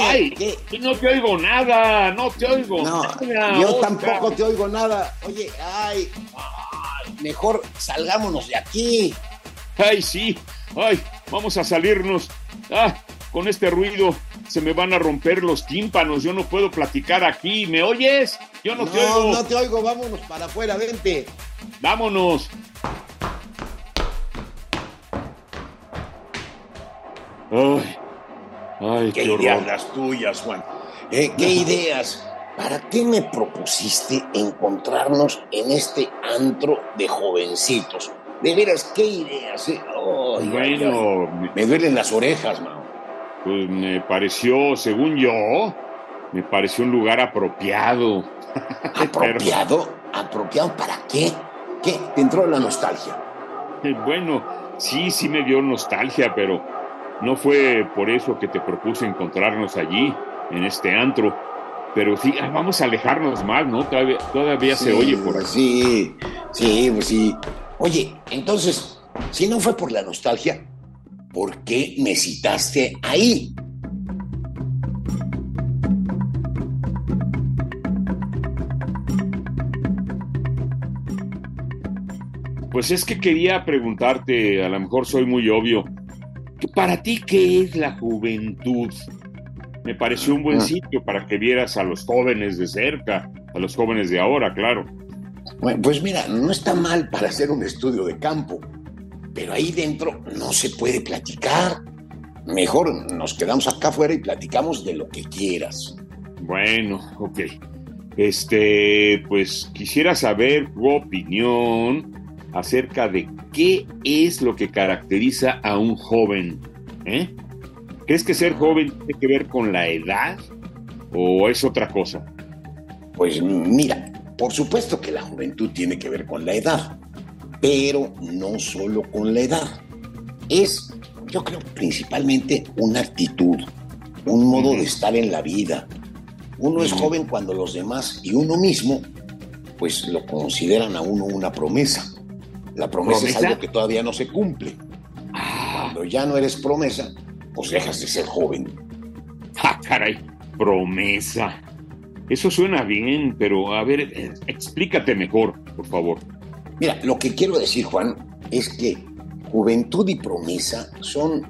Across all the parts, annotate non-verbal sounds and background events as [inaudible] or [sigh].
Ay, no te oigo nada, no te oigo No, nada. yo Oscar. tampoco te oigo nada. Oye, ay, ay, mejor salgámonos de aquí. Ay, sí, ay, vamos a salirnos. Ah, con este ruido se me van a romper los tímpanos, yo no puedo platicar aquí. ¿Me oyes? Yo no, No, te oigo. no te oigo, vámonos para afuera, vente. Vámonos. Ay, ay, ¿Qué qué ideas horror. las tuyas, Juan? Eh, ¿Qué ideas? ¿Para qué me propusiste encontrarnos en este antro de jovencitos? De veras, ¿qué ideas? eh? Bueno, me- Me duelen las orejas, man. pues me pareció, según yo, me pareció un lugar apropiado. [laughs] ¿Apropiado? ¿Apropiado para qué? ¿Qué? ¿Te entró la nostalgia? Eh, Bueno, sí, sí me dio nostalgia, pero no fue por eso que te propuse encontrarnos allí, en este antro. Pero sí, ah, vamos a alejarnos más, ¿no? Todavía, todavía se oye por aquí. Sí, sí, pues sí. Oye, entonces, si no fue por la nostalgia, ¿por qué me citaste ahí? Pues es que quería preguntarte, a lo mejor soy muy obvio, para ti, ¿qué es la juventud? Me pareció un buen Ah. sitio para que vieras a los jóvenes de cerca, a los jóvenes de ahora, claro. Bueno, pues mira, no está mal para hacer un estudio de campo, pero ahí dentro no se puede platicar. Mejor nos quedamos acá afuera y platicamos de lo que quieras. Bueno, ok. Este, pues quisiera saber tu opinión acerca de qué es lo que caracteriza a un joven. ¿eh? ¿Crees que ser joven tiene que ver con la edad o es otra cosa? Pues mira, por supuesto que la juventud tiene que ver con la edad, pero no solo con la edad. Es, yo creo, principalmente una actitud, un modo de estar en la vida. Uno es joven cuando los demás y uno mismo, pues lo consideran a uno una promesa. La promesa, es algo que todavía no se cumple. Cuando ya no eres promesa, pues dejas de ser joven. ¡Ah, caray! Promesa. Eso suena bien, pero a ver, eh, explícate mejor, por favor. Mira, lo que quiero decir, Juan, es que juventud y promesa son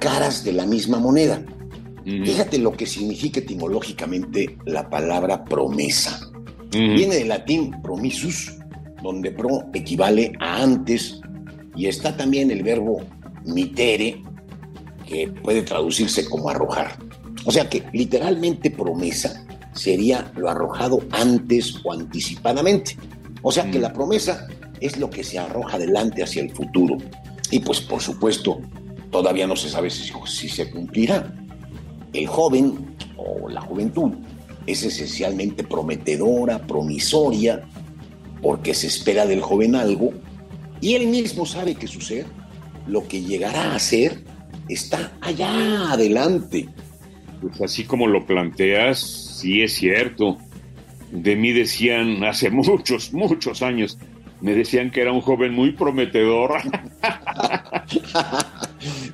caras de la misma moneda. Ujú, Fíjate lo que significa etimológicamente la palabra promesa. Viene del latín promisus, donde pro equivale a antes, y está también el verbo mitere, que puede traducirse como arrojar. O sea que literalmente promesa sería lo arrojado antes o anticipadamente. O sea que Mm. la promesa es lo que se arroja adelante hacia el futuro. Y pues por supuesto, todavía no se sabe si, si se cumplirá. El joven o la juventud es esencialmente prometedora, promisoria, porque se espera del joven algo y él mismo sabe que su ser, lo que llegará a ser, está allá adelante. Pues así como lo planteas, sí es cierto. De mí decían hace [laughs] muchos, muchos años, me decían que era un joven muy prometedor. [laughs]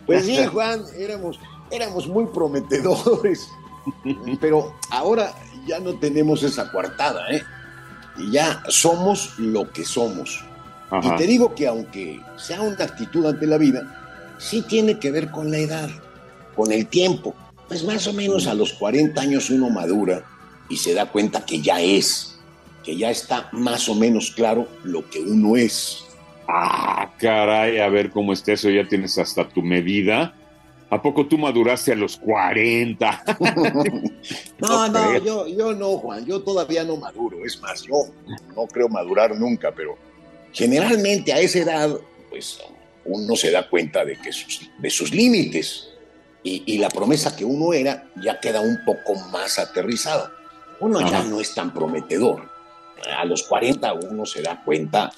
Pues sí, Juan, éramos, éramos muy prometedores, [laughs] pero ahora ya no tenemos esa coartada, ¿eh? Y ya somos lo que somos. Ajá. Y te digo que aunque sea una actitud ante la vida, sí tiene que ver con la edad, con el tiempo. Pues más o menos a los 40 años uno madura y se da cuenta que ya es, que ya está más o menos claro lo que uno es. Ah, caray, a ver cómo está eso, ya tienes hasta tu medida. ¿A poco tú maduraste a los 40? [laughs] No, No yo, yo no, Juan, yo todavía no maduro. Es más, yo no creo madurar nunca, pero generalmente a esa edad, pues uno se da cuenta de, que sus, de sus límites y, y la promesa que uno era ya queda un poco más aterrizada. uno ya no es tan prometedor. A los 40 uno se da cuenta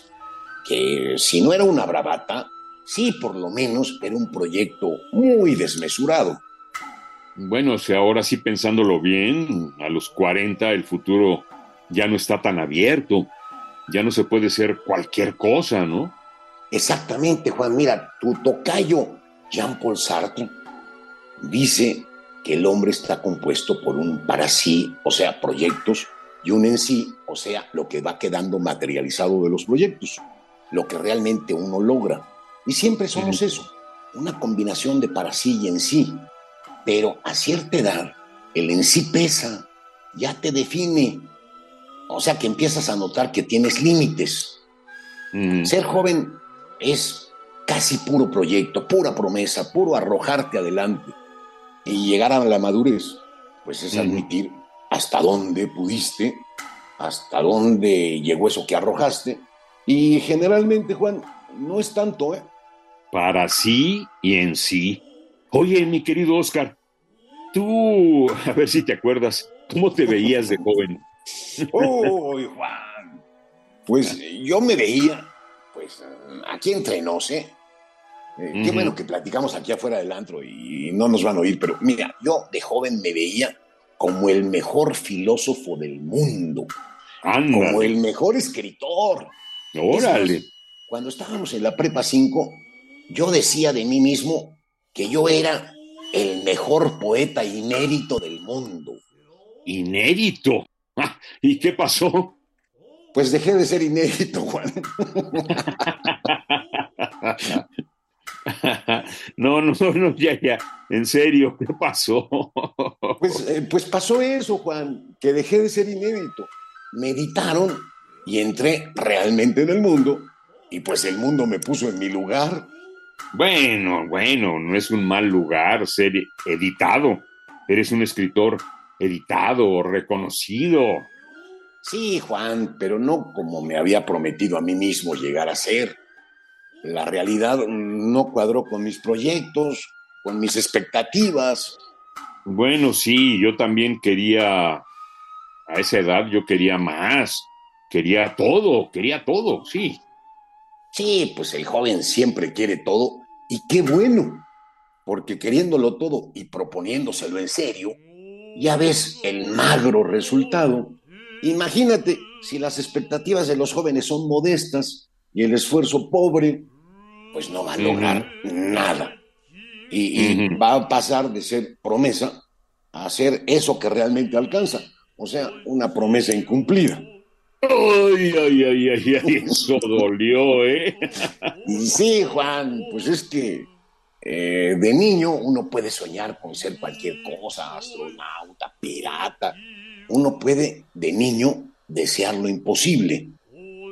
que si no era una bravata, sí, por lo menos era un proyecto muy desmesurado. Bueno, si ahora sí pensándolo bien, a los 40 el futuro ya no está tan abierto, ya no se puede ser cualquier cosa, ¿no? Exactamente, Juan. Mira, tu tocayo Jean-Paul Sartre dice que el hombre está compuesto por un para sí, o sea, proyectos, y un en sí, o sea, lo que va quedando materializado de los proyectos, lo que realmente uno logra. Y siempre somos eso, una combinación de para sí y en sí. Pero a cierta edad, el en sí pesa, ya te define. O sea que empiezas a notar que tienes límites. Ser joven es casi puro proyecto, pura promesa, puro arrojarte adelante. Y llegar a la madurez, pues es admitir hasta dónde pudiste, hasta dónde llegó eso que arrojaste. Y generalmente, Juan, no es tanto, ¿eh? Para sí y en sí. Oye, mi querido Oscar, tú, [laughs] a ver si te acuerdas, ¿cómo te veías de joven? [laughs] Uy, Juan. Pues yo me veía, pues aquí entre nos, ¿eh? eh qué bueno que platicamos aquí afuera del antro y no nos van a oír, pero mira, yo de joven me veía como el mejor filósofo del mundo, como el mejor escritor. Órale. cuando estábamos en la prepa 5, yo decía de mí mismo que yo era el mejor poeta inédito del mundo. ¿Inédito? Ah, ¿Y qué pasó? Pues dejé de ser inédito, Juan. [laughs] No, no, no, ya, ya. En serio, ¿qué pasó? Pues, eh, pues pasó eso, Juan, que dejé de ser inédito. Meditaron y entré realmente en el mundo y pues el mundo me puso en mi lugar. Bueno, bueno, no es un mal lugar ser editado. Eres un escritor editado, reconocido. Sí, Juan, pero no como me había prometido a mí mismo llegar a ser. La realidad no cuadró con mis proyectos, con mis expectativas. Bueno, sí, yo también quería, a esa edad yo quería más, quería todo, quería todo, sí. Sí, pues el joven siempre quiere todo y qué bueno, porque queriéndolo todo y proponiéndoselo en serio, ya ves el magro resultado. Imagínate si las expectativas de los jóvenes son modestas y el esfuerzo pobre, pues no va a lograr nada. Y, va a pasar de ser promesa a ser eso que realmente alcanza, o sea, una promesa incumplida. Ay, ay, ay, ay, ay, eso dolió, ¿eh? sí, Juan, pues es que eh, de niño uno puede soñar con ser cualquier cosa, astronauta, pirata. Uno puede de niño desear lo imposible,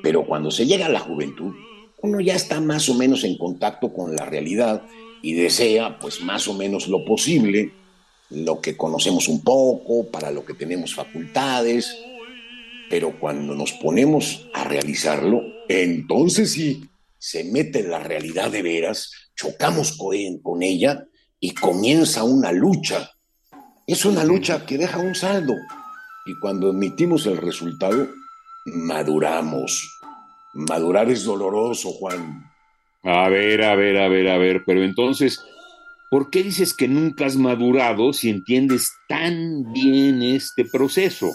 pero cuando se llega a la juventud, uno ya está más o menos en contacto con la realidad y desea pues más o menos lo posible, lo que conocemos un poco, para lo que tenemos facultades, pero cuando nos ponemos a realizarlo, entonces sí, se mete en la realidad de veras, chocamos con ella y comienza una lucha. Es una lucha que deja un saldo y cuando emitimos el resultado, maduramos. Madurar es doloroso, Juan. A ver, a ver, a ver, a ver, pero entonces, ¿por qué dices que nunca has madurado si entiendes tan bien este proceso?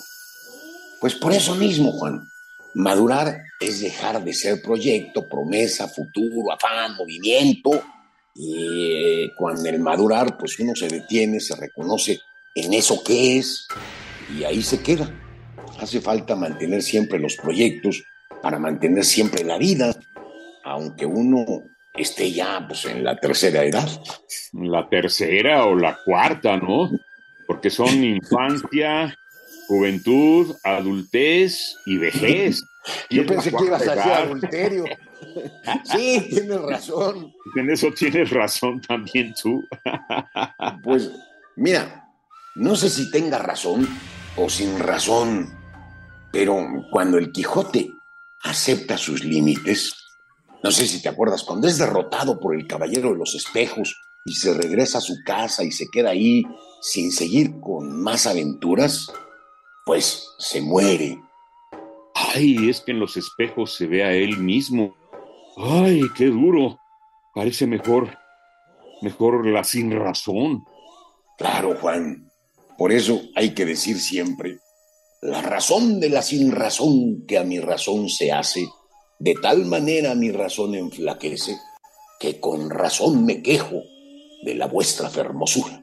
Pues por eso mismo, Juan. Madurar es dejar de ser proyecto, promesa, futuro, afán, movimiento. Y cuando el madurar, pues uno se detiene, se reconoce en eso que es y ahí se queda. Hace falta mantener siempre los proyectos para mantener siempre la vida, aunque uno esté ya pues, en la tercera edad. La tercera o la cuarta, ¿no? Porque son [laughs] infancia, Juventud, adultez y vejez. [laughs] Yo pensé que ibas a decir adulterio. [laughs] sí, tienes razón. En eso tienes razón también tú. [laughs] pues mira, no sé si tenga razón o sin razón, pero cuando el Quijote acepta sus límites, no sé si te acuerdas, cuando es derrotado por el Caballero de los Espejos y se regresa a su casa y se queda ahí sin seguir con más aventuras, pues se muere. Ay, es que en los espejos se ve a él mismo. Ay, qué duro. Parece mejor, mejor la sin razón. Claro, Juan. Por eso hay que decir siempre, la razón de la sin razón que a mi razón se hace, de tal manera mi razón enflaquece, que con razón me quejo de la vuestra fermosura.